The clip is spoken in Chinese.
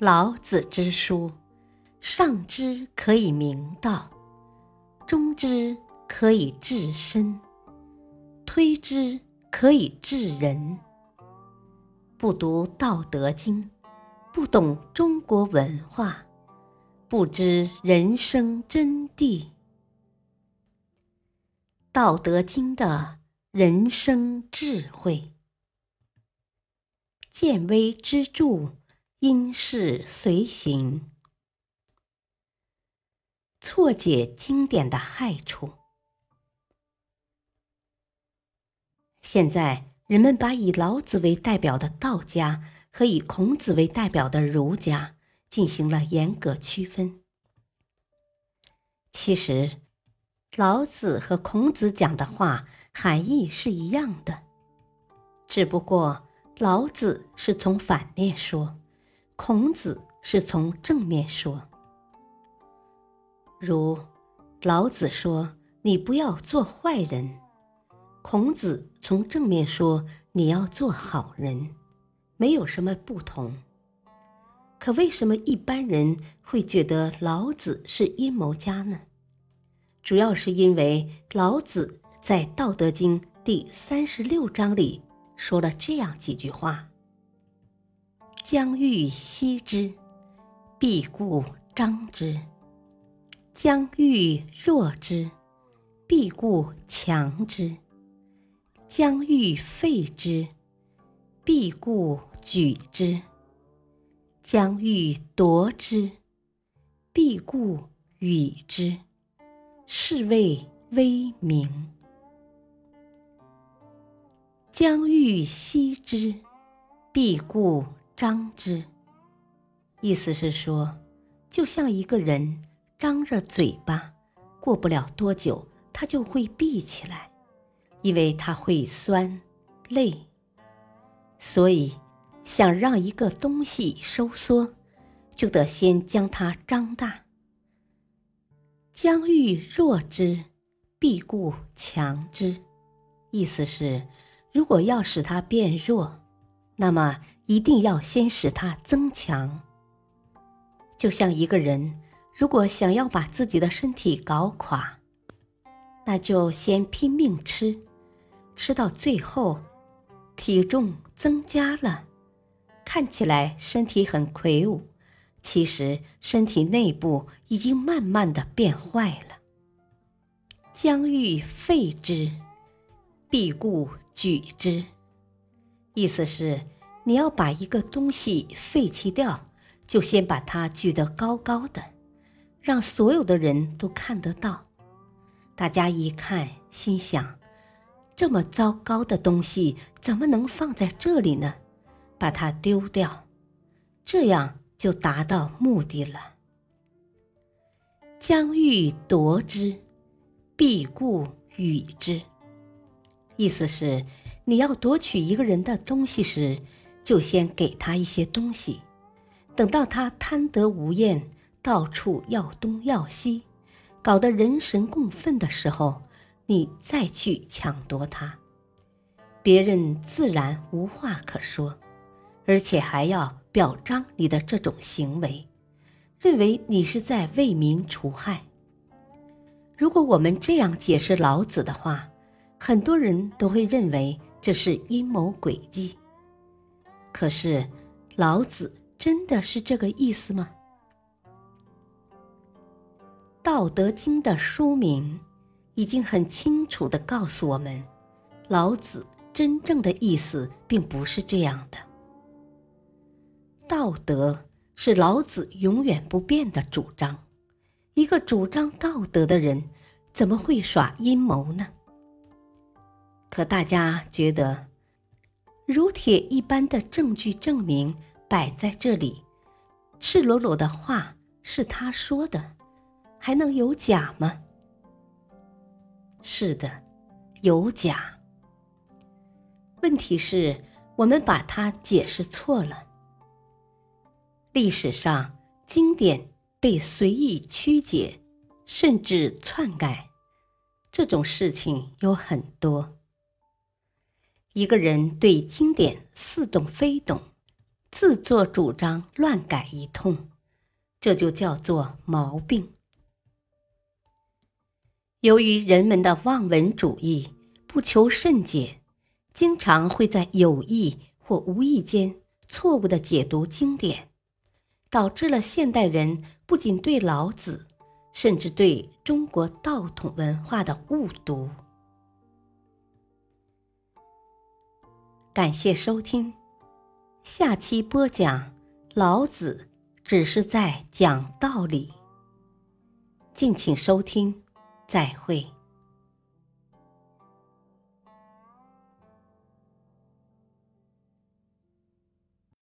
老子之书，上之可以明道，中之可以治身，推之可以治人。不读《道德经》，不懂中国文化，不知人生真谛。《道德经》的人生智慧，见微知著。因势随行，错解经典的害处。现在人们把以老子为代表的道家和以孔子为代表的儒家进行了严格区分。其实，老子和孔子讲的话含义是一样的，只不过老子是从反面说。孔子是从正面说，如老子说：“你不要做坏人。”孔子从正面说：“你要做好人。”没有什么不同。可为什么一般人会觉得老子是阴谋家呢？主要是因为老子在《道德经》第三十六章里说了这样几句话。将欲歙之，必固张之；将欲弱之，必固强之；将欲废之，必固举之；将欲夺之，必固与之。是谓威名。将欲歙之，必固。张之，意思是说，就像一个人张着嘴巴，过不了多久，他就会闭起来，因为他会酸、累。所以，想让一个东西收缩，就得先将它张大。将欲弱之，必固强之，意思是，如果要使它变弱。那么一定要先使它增强。就像一个人，如果想要把自己的身体搞垮，那就先拼命吃，吃到最后，体重增加了，看起来身体很魁梧，其实身体内部已经慢慢的变坏了。将欲废之，必固举之。意思是，你要把一个东西废弃掉，就先把它举得高高的，让所有的人都看得到。大家一看，心想：这么糟糕的东西怎么能放在这里呢？把它丢掉，这样就达到目的了。将欲夺之，必固与之。意思是。你要夺取一个人的东西时，就先给他一些东西，等到他贪得无厌，到处要东要西，搞得人神共愤的时候，你再去抢夺他，别人自然无话可说，而且还要表彰你的这种行为，认为你是在为民除害。如果我们这样解释老子的话，很多人都会认为。这是阴谋诡计。可是，老子真的是这个意思吗？《道德经》的书名已经很清楚的告诉我们，老子真正的意思并不是这样的。道德是老子永远不变的主张，一个主张道德的人，怎么会耍阴谋呢？可大家觉得，如铁一般的证据证明摆在这里，赤裸裸的话是他说的，还能有假吗？是的，有假。问题是，我们把它解释错了。历史上，经典被随意曲解，甚至篡改，这种事情有很多。一个人对经典似懂非懂，自作主张乱改一通，这就叫做毛病。由于人们的望文主义，不求甚解，经常会在有意或无意间错误的解读经典，导致了现代人不仅对老子，甚至对中国道统文化的误读。感谢收听，下期播讲老子只是在讲道理。敬请收听，再会。